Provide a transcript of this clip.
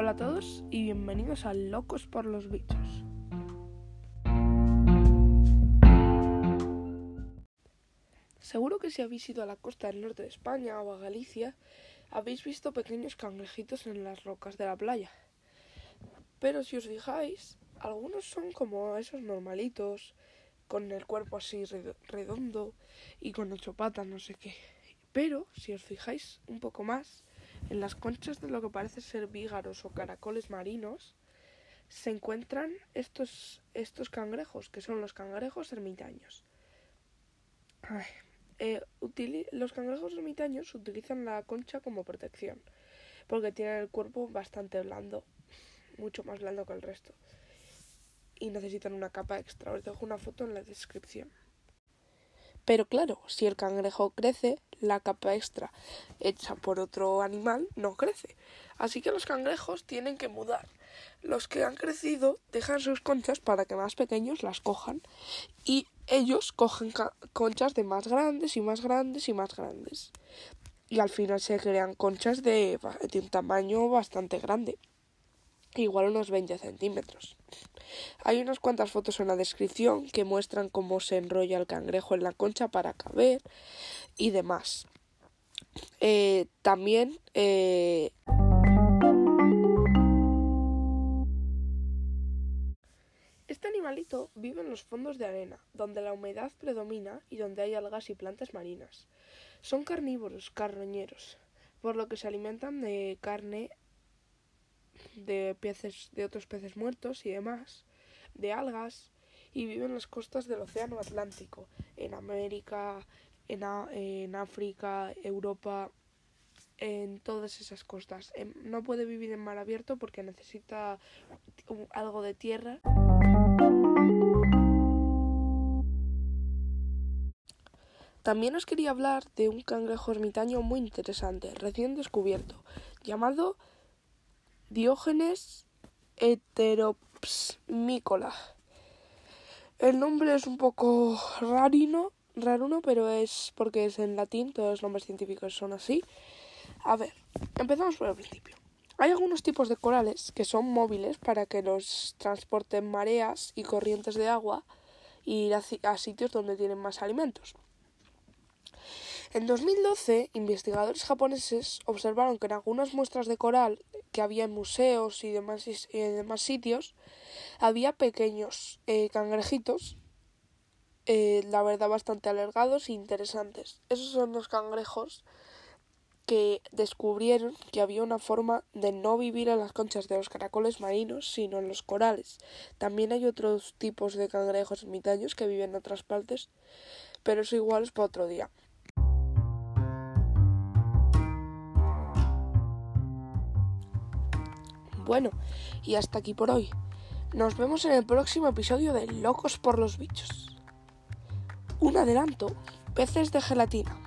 Hola a todos y bienvenidos a Locos por los Bichos. Seguro que si habéis ido a la costa del norte de España o a Galicia, habéis visto pequeños cangrejitos en las rocas de la playa. Pero si os fijáis, algunos son como esos normalitos, con el cuerpo así redondo y con ocho patas, no sé qué. Pero si os fijáis un poco más, en las conchas de lo que parece ser vígaros o caracoles marinos, se encuentran estos, estos cangrejos, que son los cangrejos ermitaños. Eh, los cangrejos ermitaños utilizan la concha como protección, porque tienen el cuerpo bastante blando, mucho más blando que el resto, y necesitan una capa extra. Os dejo una foto en la descripción. Pero claro, si el cangrejo crece, la capa extra hecha por otro animal no crece. Así que los cangrejos tienen que mudar. Los que han crecido dejan sus conchas para que más pequeños las cojan y ellos cogen conchas de más grandes y más grandes y más grandes. Y al final se crean conchas de, de un tamaño bastante grande igual unos 20 centímetros. Hay unas cuantas fotos en la descripción que muestran cómo se enrolla el cangrejo en la concha para caber y demás. Eh, también eh, Este animalito vive en los fondos de arena, donde la humedad predomina y donde hay algas y plantas marinas. Son carnívoros, carroñeros, por lo que se alimentan de carne de peces, de otros peces muertos y demás, de algas, y viven en las costas del Océano Atlántico, en América, en, en África, Europa, en todas esas costas. Em, no puede vivir en mar abierto porque necesita algo de tierra. También os quería hablar de un cangrejo ermitaño muy interesante, recién descubierto, llamado Diógenes heteropsmícola. El nombre es un poco rarino, raruno, pero es porque es en latín, todos los nombres científicos son así. A ver, empezamos por el principio. Hay algunos tipos de corales que son móviles para que los transporten mareas y corrientes de agua y ir a, a sitios donde tienen más alimentos. En 2012, investigadores japoneses observaron que en algunas muestras de coral que había en museos y demás, demás sitios, había pequeños eh, cangrejitos, eh, la verdad bastante alargados e interesantes. Esos son los cangrejos que descubrieron que había una forma de no vivir en las conchas de los caracoles marinos, sino en los corales. También hay otros tipos de cangrejos ermitaños que viven en otras partes, pero eso igual es para otro día. Bueno, y hasta aquí por hoy. Nos vemos en el próximo episodio de Locos por los Bichos. Un adelanto, peces de gelatina.